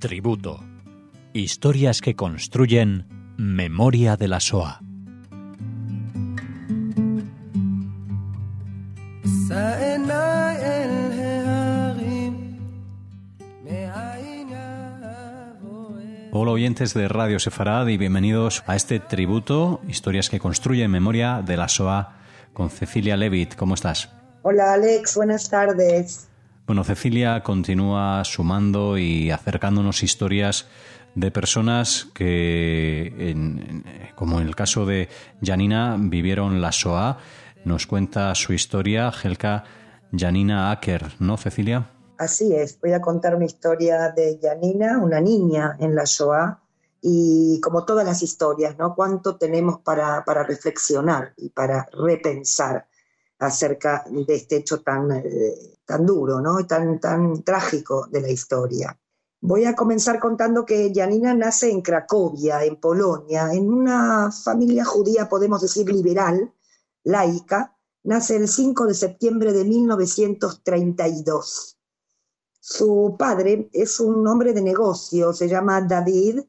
Tributo. Historias que construyen memoria de la SOA. Hola oyentes de Radio Sefarad y bienvenidos a este tributo, historias que construyen memoria de la SOA con Cecilia Levitt. ¿Cómo estás? Hola Alex, buenas tardes. Bueno, Cecilia continúa sumando y acercándonos historias de personas que, como en el caso de Janina, vivieron la SOA. Nos cuenta su historia Helka Janina Acker, ¿no, Cecilia? Así es, voy a contar una historia de Janina, una niña en la SOA, y como todas las historias, ¿no? ¿Cuánto tenemos para, para reflexionar y para repensar? acerca de este hecho tan, eh, tan duro, ¿no? tan, tan trágico de la historia. Voy a comenzar contando que Janina nace en Cracovia, en Polonia, en una familia judía, podemos decir, liberal, laica. Nace el 5 de septiembre de 1932. Su padre es un hombre de negocio, se llama David,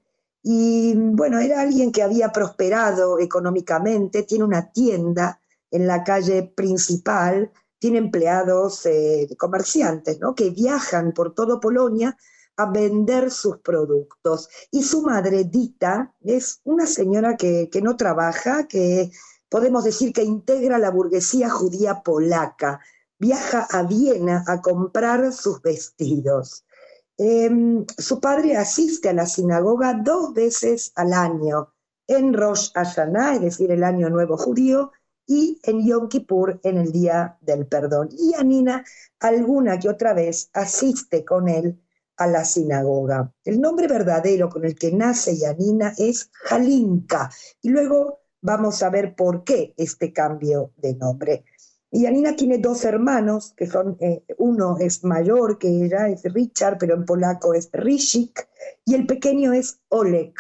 y bueno, era alguien que había prosperado económicamente, tiene una tienda en la calle principal, tiene empleados eh, comerciantes ¿no? que viajan por todo Polonia a vender sus productos. Y su madre, Dita, es una señora que, no trabaja, que podemos decir que integra la burguesía judía polaca. Viaja a Viena a comprar sus vestidos. Em, su padre asiste a la sinagoga dos veces al año, en Rosh Hashanah, es decir, el año nuevo judío, y en Yom Kippur en el Día del Perdón. Y Anina alguna que otra vez asiste con él a la sinagoga. El nombre verdadero con el que nace Yanina es Jalinka y luego vamos a ver por qué este cambio de nombre. Y Yanina tiene dos hermanos, que son, eh, uno es mayor que ella, es Richard, pero en polaco es Rishik, y el pequeño es Oleg.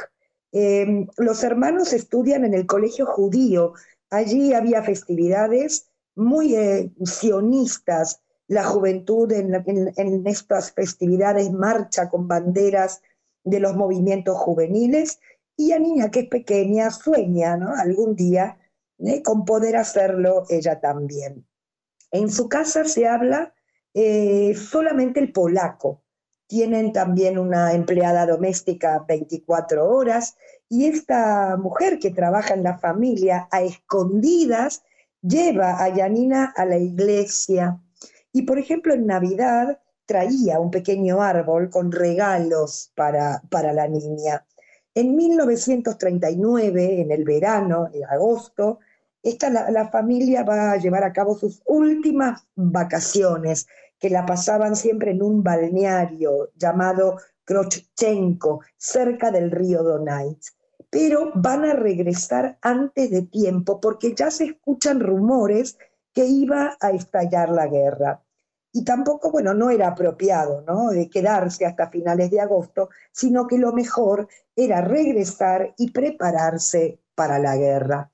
Eh, los hermanos estudian en el colegio judío Allí había festividades muy eh, sionistas. La juventud en, estas festividades marcha con banderas de los movimientos juveniles y la niña que es pequeña sueña ¿no? algún día ¿eh? con poder hacerlo ella también. En su casa se habla eh, solamente el polaco. Tienen también una empleada doméstica 24 horas y esta mujer que trabaja en la familia a escondidas lleva a Yanina a la iglesia. Y por ejemplo, en Navidad traía un pequeño árbol con regalos para, para la niña. En 1939, en el verano, en agosto, esta, la, familia va a llevar a cabo sus últimas vacaciones, que la pasaban siempre en un balneario llamado Krochchenko, cerca del río Donais pero van a regresar antes de tiempo porque ya se escuchan rumores que iba a estallar la guerra. Y tampoco, bueno, no era apropiado, ¿no? De quedarse hasta finales de agosto, sino que lo mejor era regresar y prepararse para la guerra.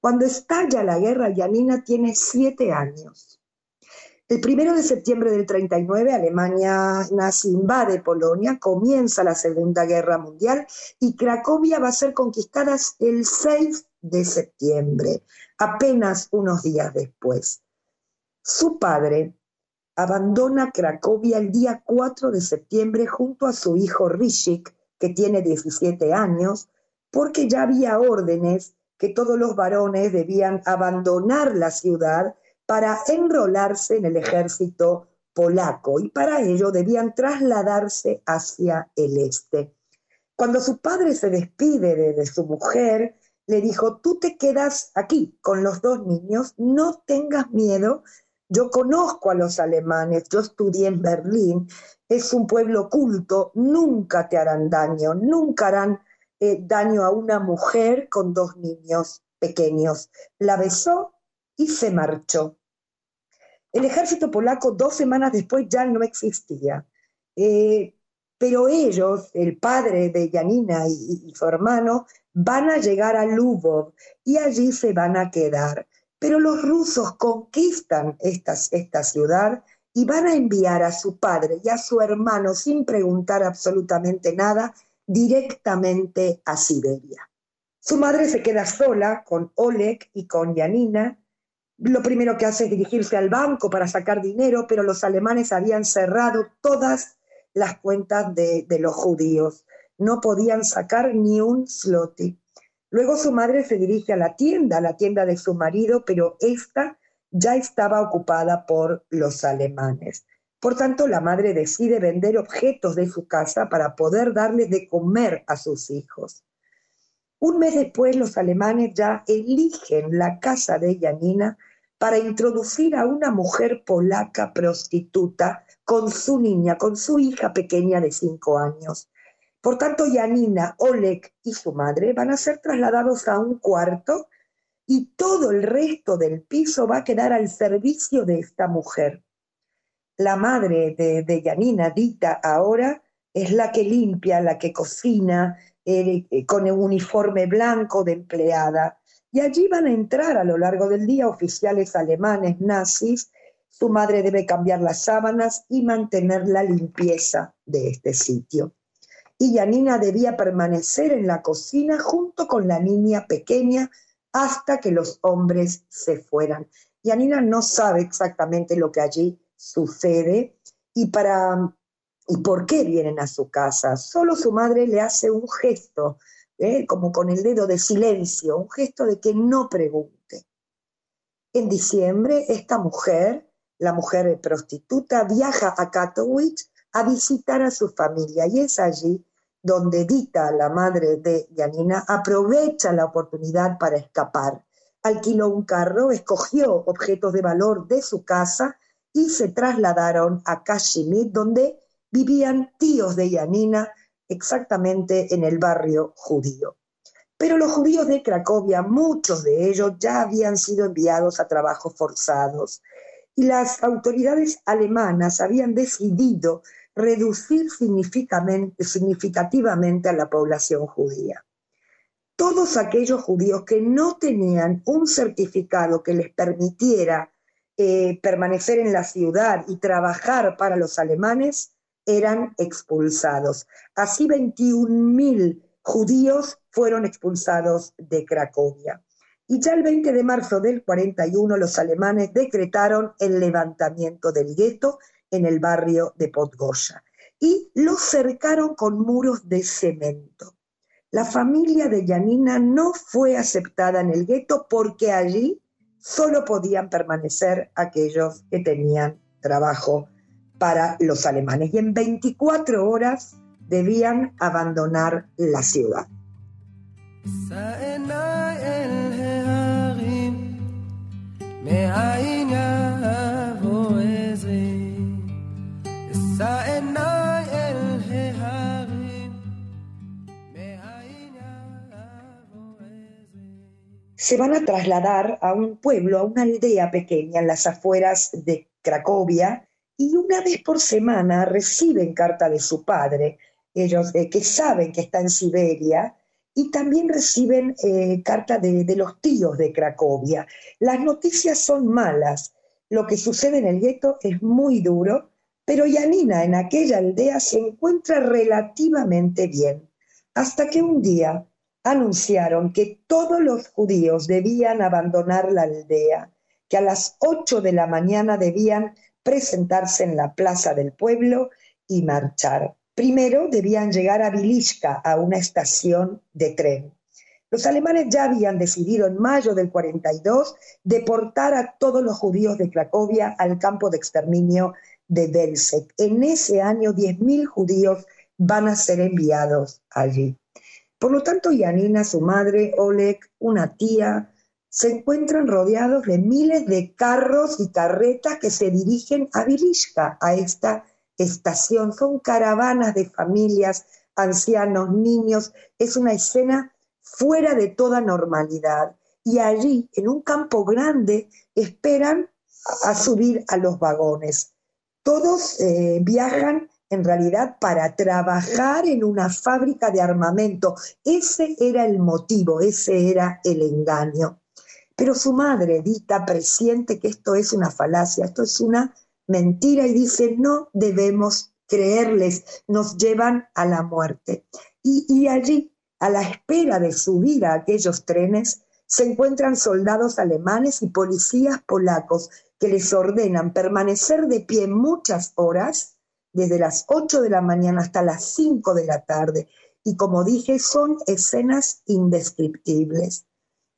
Cuando estalla la guerra, Yanina tiene siete años. El primero de septiembre del 39, Alemania nazi invade Polonia, comienza la Segunda Guerra Mundial y Cracovia va a ser conquistada el 6 de septiembre, apenas unos días después. Su padre abandona Cracovia el día 4 de septiembre junto a su hijo Rishik, que tiene 17 años, porque ya había órdenes que todos los varones debían abandonar la ciudad para enrolarse en el ejército polaco y para ello debían trasladarse hacia el este. Cuando su padre se despide de, su mujer, le dijo, tú te quedas aquí con los dos niños, no tengas miedo, yo conozco a los alemanes, yo estudié en Berlín, es un pueblo culto, nunca te harán daño, nunca harán eh, daño a una mujer con dos niños pequeños. La besó y se marchó. El ejército polaco dos semanas después ya no existía. Eh, pero ellos, el padre de Janina y, su hermano, van a llegar a Lubov y allí se van a quedar. Pero los rusos conquistan esta ciudad y van a enviar a su padre y a su hermano sin preguntar absolutamente nada directamente a Siberia. Su madre se queda sola con Oleg y con Janina. Lo primero que hace es dirigirse al banco para sacar dinero, pero los alemanes habían cerrado todas las cuentas de, los judíos. No podían sacar ni un zloty. Luego su madre se dirige a la tienda, a la tienda de su marido, pero esta ya estaba ocupada por los alemanes. Por tanto, la madre decide vender objetos de su casa para poder darles de comer a sus hijos. Un mes después, los alemanes ya eligen la casa de Janina para introducir a una mujer polaca prostituta con su niña, con su hija pequeña de cinco años. Por tanto, Janina, Oleg y su madre van a ser trasladados a un cuarto y todo el resto del piso va a quedar al servicio de esta mujer. La madre de, de Yanina, Dita, ahora es la que limpia, la que cocina, eh, eh, con un uniforme blanco de empleada. Y allí van a entrar a lo largo del día oficiales alemanes nazis. Su madre debe cambiar las sábanas y mantener la limpieza de este sitio. Y Yanina debía permanecer en la cocina junto con la niña pequeña hasta que los hombres se fueran. Y Anina no sabe exactamente lo que allí sucede y para y por qué vienen a su casa. Solo su madre le hace un gesto, ¿eh? como con el dedo de silencio, un gesto de que no pregunte. En diciembre, esta mujer, la mujer prostituta, viaja a Katowice a visitar a su familia y es allí donde Dita, la madre de Janina, aprovecha la oportunidad para escapar. Alquiló un carro, escogió objetos de valor de su casa y se trasladaron a Kashmir, donde vivían tíos de Janina, exactamente en el barrio judío. Pero los judíos de Cracovia, muchos de ellos ya habían sido enviados a trabajos forzados y las autoridades alemanas habían decidido reducir significativamente a la población judía. Todos aquellos judíos que no tenían un certificado que les permitiera eh, permanecer en la ciudad y trabajar para los alemanes eran expulsados. Así 21.000 judíos fueron expulsados de Cracovia. Y ya el 20 de marzo del 41 los alemanes decretaron el levantamiento del gueto en el barrio de Podgorza y lo cercaron con muros de cemento. La familia de Yanina no fue aceptada en el gueto porque allí solo podían permanecer aquellos que tenían trabajo para los alemanes y en 24 horas debían abandonar la ciudad. se van a trasladar a un pueblo, a una aldea pequeña en las afueras de Cracovia, y una vez por semana reciben carta de su padre, ellos eh, que saben que está en Siberia, y también reciben eh, carta de, los tíos de Cracovia. Las noticias son malas, lo que sucede en el gueto es muy duro, pero Yanina en aquella aldea se encuentra relativamente bien, hasta que un día anunciaron que todos los judíos debían abandonar la aldea, que a las ocho de la mañana debían presentarse en la plaza del pueblo y marchar. Primero debían llegar a Vilishka, a una estación de tren. Los alemanes ya habían decidido en mayo del 42 deportar a todos los judíos de Cracovia al campo de exterminio de Belzec. En ese año 10.000 judíos van a ser enviados allí. Por lo tanto, Yanina, su madre, Oleg, una tía, se encuentran rodeados de miles de carros y carretas que se dirigen a Vilishka, a esta estación. Son caravanas de familias, ancianos, niños. Es una escena fuera de toda normalidad. Y allí, en un campo grande, esperan a subir a los vagones. Todos eh, viajan en realidad para trabajar en una fábrica de armamento. Ese era el motivo, ese era el engaño. Pero su madre, Dita, presiente que esto es una falacia, esto es una mentira y dice, no debemos creerles, nos llevan a la muerte. Y, allí, a la espera de subir a aquellos trenes, se encuentran soldados alemanes y policías polacos que les ordenan permanecer de pie muchas horas, desde las 8 de la mañana hasta las 5 de la tarde. Y como dije, son escenas indescriptibles.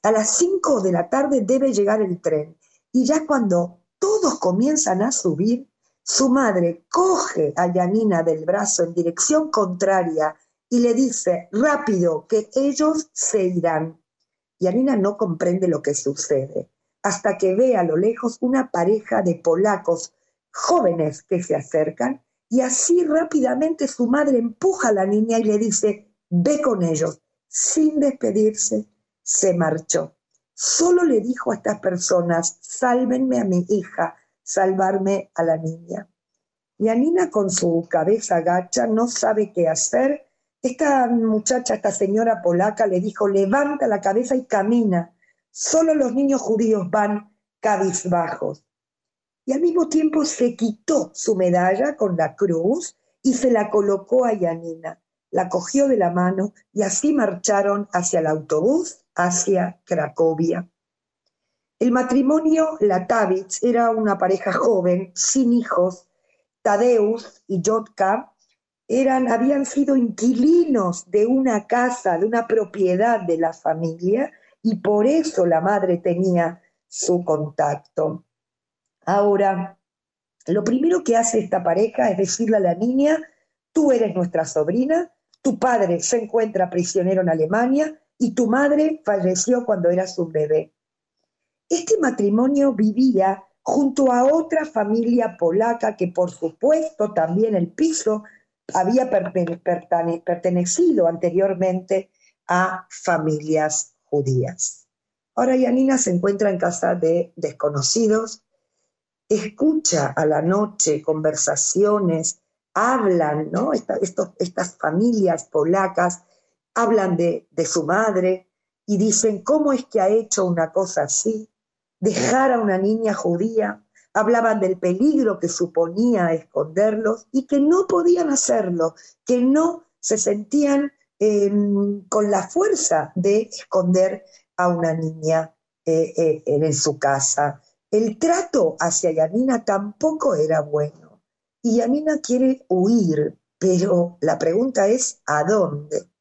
A las 5 de la tarde debe llegar el tren. Y ya cuando todos comienzan a subir, su madre coge a Yanina del brazo en dirección contraria y le dice, rápido, que ellos se irán. Yanina no comprende lo que sucede, hasta que ve a lo lejos una pareja de polacos jóvenes que se acercan y así rápidamente su madre empuja a la niña y le dice, ve con ellos. Sin despedirse, se marchó. Solo le dijo a estas personas, sálvenme a mi hija, salvarme a la niña. Yanina con su cabeza gacha no sabe qué hacer esta muchacha, esta señora polaca le dijo, levanta la cabeza y camina. Solo los niños judíos van cabizbajos. Y al mismo tiempo se quitó su medalla con la cruz y se la colocó a Yanina. La cogió de la mano y así marcharon hacia el autobús, hacia Cracovia. El matrimonio Latavich era una pareja joven, sin hijos. Tadeus y Jotka eran, habían sido inquilinos de una casa, de una propiedad de la familia, y por eso la madre tenía su contacto. Ahora, lo primero que hace esta pareja es decirle a la niña, tú eres nuestra sobrina, tu padre se encuentra prisionero en Alemania y tu madre falleció cuando eras un bebé. Este matrimonio vivía junto a otra familia polaca que por supuesto también el piso había pertenecido anteriormente a familias judías. Ahora Yanina se encuentra en casa de desconocidos, escucha a la noche conversaciones, hablan, ¿no? estas familias polacas hablan de, de su madre y dicen, ¿cómo es que ha hecho una cosa así? Dejar a una niña judía hablaban del peligro que suponía esconderlos y que no podían hacerlo, que no se sentían em, con la fuerza de esconder a una niña eh, eh, en su casa. El trato hacia Yanina tampoco era bueno y Yanina quiere huir, pero la pregunta es ¿a dónde?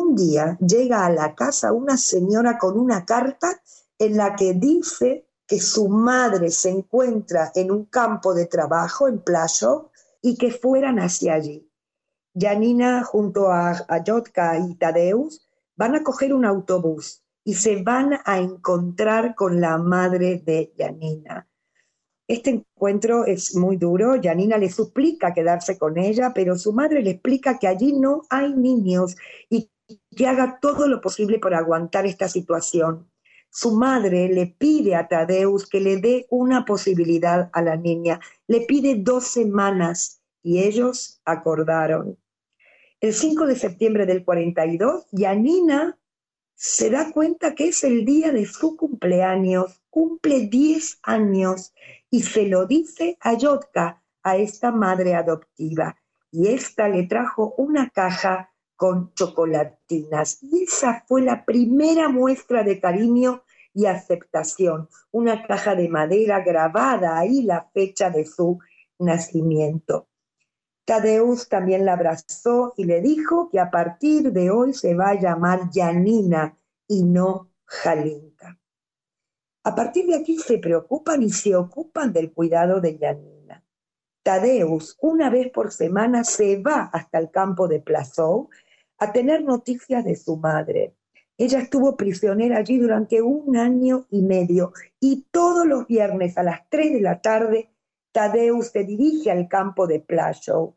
Un día llega a la casa una señora con una carta en la que dice que su madre se encuentra en un campo de trabajo en Playo y que fueran hacia allí. Janina junto a, a y Tadeus van a coger un autobús y se van a encontrar con la madre de Janina. Este encuentro es muy duro. Janina le suplica quedarse con ella, pero su madre le explica que allí no hay niños y que haga todo lo posible por aguantar esta situación su madre le pide a Tadeus que le dé una posibilidad a la niña. Le pide dos semanas y ellos acordaron. El 5 de septiembre del 42, Yanina se da cuenta que es el día de su cumpleaños, cumple 10 años y se lo dice a Yotka, a esta madre adoptiva. Y esta le trajo una caja con chocolatinas. Y esa fue la primera muestra de cariño y aceptación. Una caja de madera grabada ahí la fecha de su nacimiento. Tadeus también la abrazó y le dijo que a partir de hoy se va a llamar Yanina y no Jalinka. A partir de aquí se preocupan y se ocupan del cuidado de Yanina. Tadeus, una vez por semana, se va hasta el campo de Plazou a tener noticias de su madre. Ella estuvo prisionera allí durante un año y medio y todos los viernes a las 3 de la tarde Tadeusz se dirige al campo de Plaszow.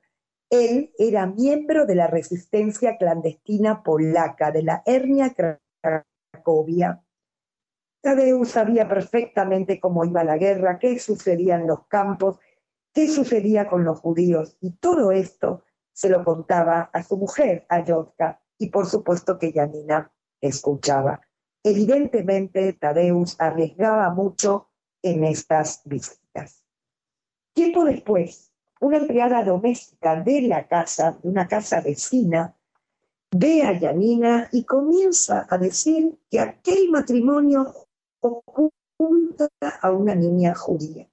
Él era miembro de la resistencia clandestina polaca, de la Hernia Cracovia. Tadeusz sabía perfectamente cómo iba la guerra, qué sucedía en los campos, qué sucedía con los judíos, y todo esto se lo contaba a su mujer, a Jotka, y por supuesto que Janina escuchaba. Evidentemente, Tadeus arriesgaba mucho en estas visitas. Tiempo después, una empleada doméstica de la casa, de una casa vecina, ve a Yanina y comienza a decir que aquel matrimonio oculta a una niña judía.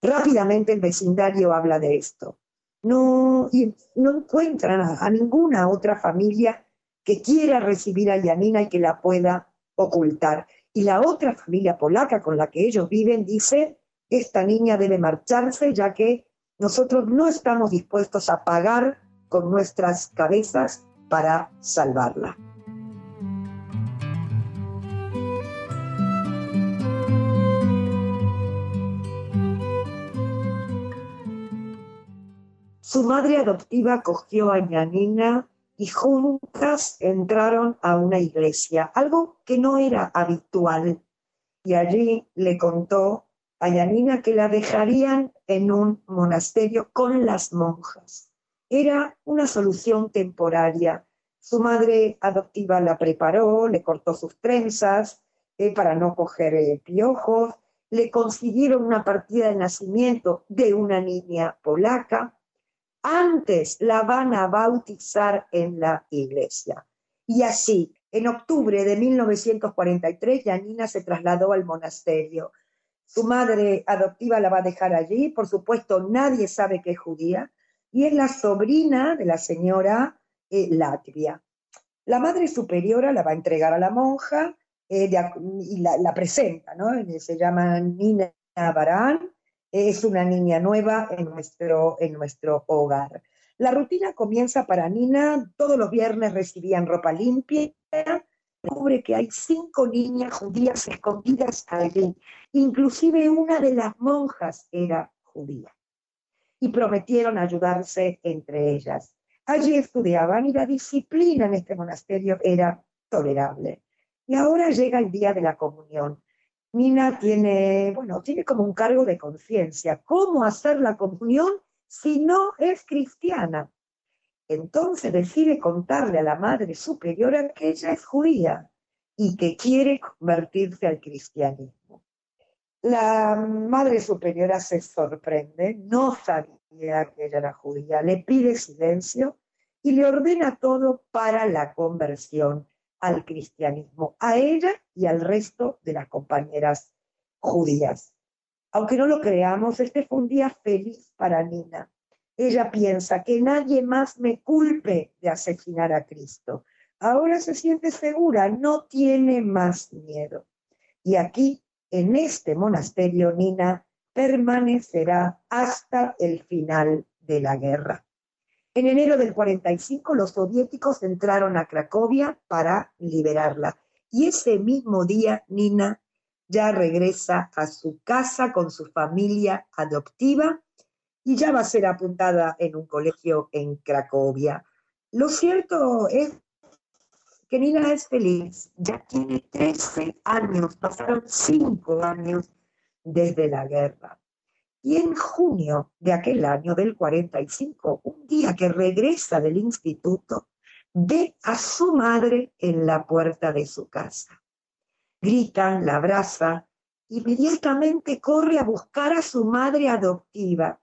Rápidamente el vecindario habla de esto. No, no encuentran a, ninguna otra familia que quiera recibir a Yanina y que la pueda ocultar. Y la otra familia polaca con la que ellos viven dice, esta niña debe marcharse ya que nosotros no estamos dispuestos a pagar con nuestras cabezas para salvarla. Su madre adoptiva cogió a Yanina y juntas entraron a una iglesia, algo que no era habitual. Y allí le contó a Yanina que la dejarían en un monasterio con las monjas era una solución temporaria. Su madre adoptiva la preparó, le cortó sus trenzas eh, para no coger eh, piojos, le consiguieron una partida de nacimiento de una niña polaca. Antes la van a bautizar en la iglesia. Y así, en octubre de 1943, Janina se trasladó al monasterio. Su madre adoptiva la va a dejar allí, por supuesto nadie sabe que es judía, y es la sobrina de la señora eh, Latvia. La madre superiora la va a entregar a la monja eh, y la, presenta, ¿no? Se llama Nina Barán, es una niña nueva en nuestro, en nuestro hogar. La rutina comienza para Nina, todos los viernes recibían ropa limpia, descubre que hay cinco niñas judías escondidas allí, inclusive una de las monjas era judía y prometieron ayudarse entre ellas. Allí estudiaban y la disciplina en este monasterio era tolerable. Y ahora llega el día de la comunión. Nina tiene, bueno, tiene como un cargo de conciencia. ¿Cómo hacer la comunión si no es cristiana? Entonces decide contarle a la Madre Superiora que ella es judía y que quiere convertirse al cristianismo. La Madre Superiora se sorprende, no sabía que ella era judía, le pide silencio y le ordena todo para la conversión al cristianismo, a ella y al resto de las compañeras judías. Aunque no lo creamos, este fue un día feliz para Nina. Ella piensa que nadie más me culpe de asesinar a Cristo. Ahora se siente segura, no tiene más miedo. Y aquí en este monasterio Nina permanecerá hasta el final de la guerra. En enero del 45 los soviéticos entraron a Cracovia para liberarla y ese mismo día Nina ya regresa a su casa con su familia adoptiva y ya va a ser apuntada en un colegio en Cracovia. Lo cierto es que Nina es feliz, ya tiene 13 años, pasaron 5 años desde la guerra. Y en junio de aquel año, del 45, un día que regresa del instituto, ve a su madre en la puerta de su casa. Gritan, la abraza, inmediatamente corre a buscar a su madre adoptiva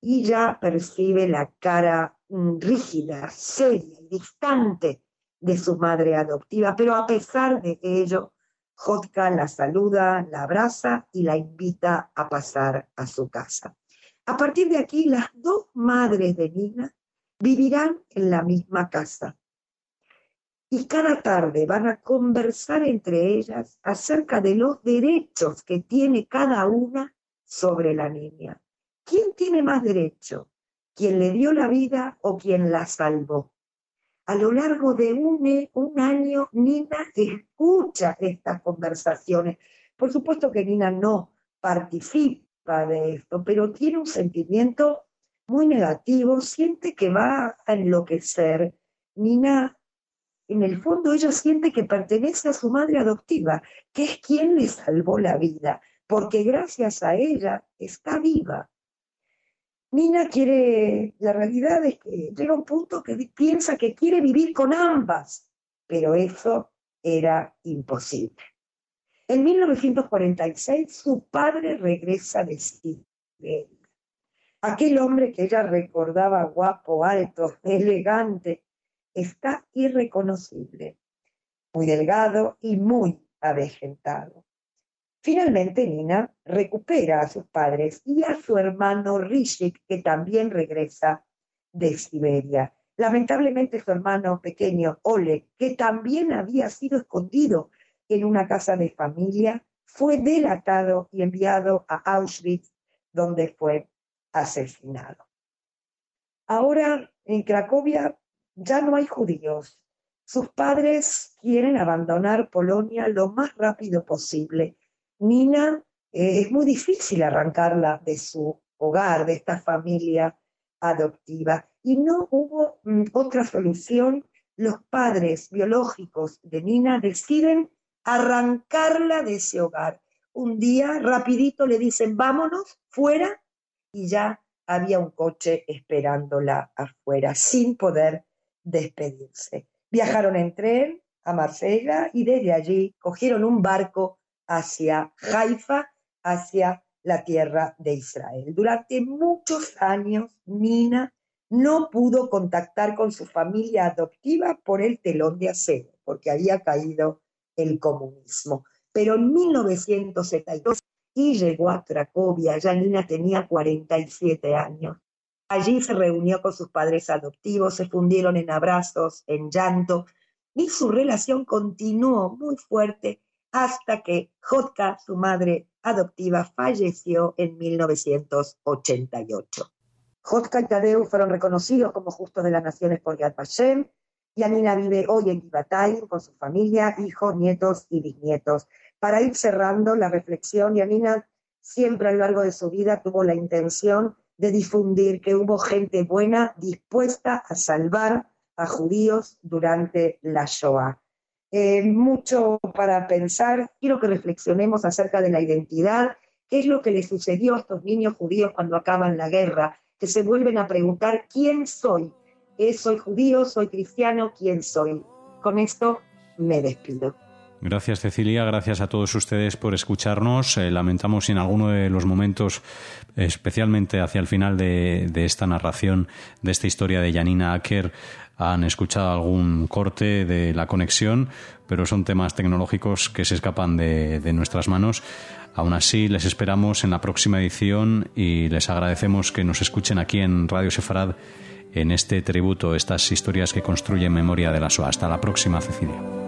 y ya percibe la cara rígida, seria y distante de su madre adoptiva, pero a pesar de ello, Jotka la saluda, la abraza y la invita a pasar a su casa. A partir de aquí, las dos madres de Nina vivirán en la misma casa. Y cada tarde van a conversar entre ellas acerca de los derechos que tiene cada una sobre la niña. ¿Quién tiene más derecho? ¿Quién le dio la vida o quien la salvó? A lo largo de un, año, Nina escucha estas conversaciones. Por supuesto que Nina no participa de esto, pero tiene un sentimiento muy negativo, siente que va a enloquecer. Nina, en el fondo, ella siente que pertenece a su madre adoptiva, que es quien le salvó la vida, porque gracias a ella está viva. Nina quiere, la realidad es que llega un punto que piensa que quiere vivir con ambas, pero eso era imposible. En 1946 su padre regresa de Siberia Aquel hombre que ella recordaba guapo, alto, elegante, está irreconocible, muy delgado y muy avejentado. Finalmente Nina recupera a sus padres y a su hermano Rishik, que también regresa de Siberia. Lamentablemente su hermano pequeño, Ole, que también había sido escondido en una casa de familia, fue delatado y enviado a Auschwitz, donde fue asesinado. Ahora en Cracovia ya no hay judíos. Sus padres quieren abandonar Polonia lo más rápido posible. Nina eh, es muy difícil arrancarla de su hogar, de esta familia adoptiva. Y no hubo mm, otra solución. Los padres biológicos de Nina deciden arrancarla de ese hogar. Un día, rapidito, le dicen, vámonos, fuera, y ya había un coche esperándola afuera, sin poder despedirse. Viajaron en tren a Marsella y desde allí cogieron un barco hacia Haifa, hacia la tierra de Israel. Durante muchos años, Nina no pudo contactar con su familia adoptiva por el telón de acero, porque había caído el comunismo. Pero en 1972 y llegó a Cracovia, ya Nina tenía 47 años. Allí se reunió con sus padres adoptivos, se fundieron en abrazos, en llanto, y su relación continuó muy fuerte hasta que Jotka, su madre adoptiva, falleció en 1988. Jotka y Tadeu fueron reconocidos como justos de las naciones por Yad Vashem, y Anina vive hoy en Givatayim con su familia, hijos, nietos y bisnietos. Para ir cerrando la reflexión, Yanina siempre a lo largo de su vida tuvo la intención de difundir que hubo gente buena dispuesta a salvar a judíos durante la Shoah. Eh, mucho para pensar, quiero que reflexionemos acerca de la identidad, qué es lo que le sucedió a estos niños judíos cuando acaban la guerra, que se vuelven a preguntar, ¿quién soy? ¿Eh, ¿Soy judío? ¿Soy cristiano? ¿Quién soy? Con esto me despido. Gracias Cecilia, gracias a todos ustedes por escucharnos. Eh, lamentamos si en alguno de los momentos, especialmente hacia el final de, esta narración, de esta historia de Janina Acker, han escuchado algún corte de la conexión, pero son temas tecnológicos que se escapan de, nuestras manos. Aún así, les esperamos en la próxima edición y les agradecemos que nos escuchen aquí en Radio Sefarad en este tributo, estas historias que construyen memoria de la SOA. Hasta la próxima, Cecilia.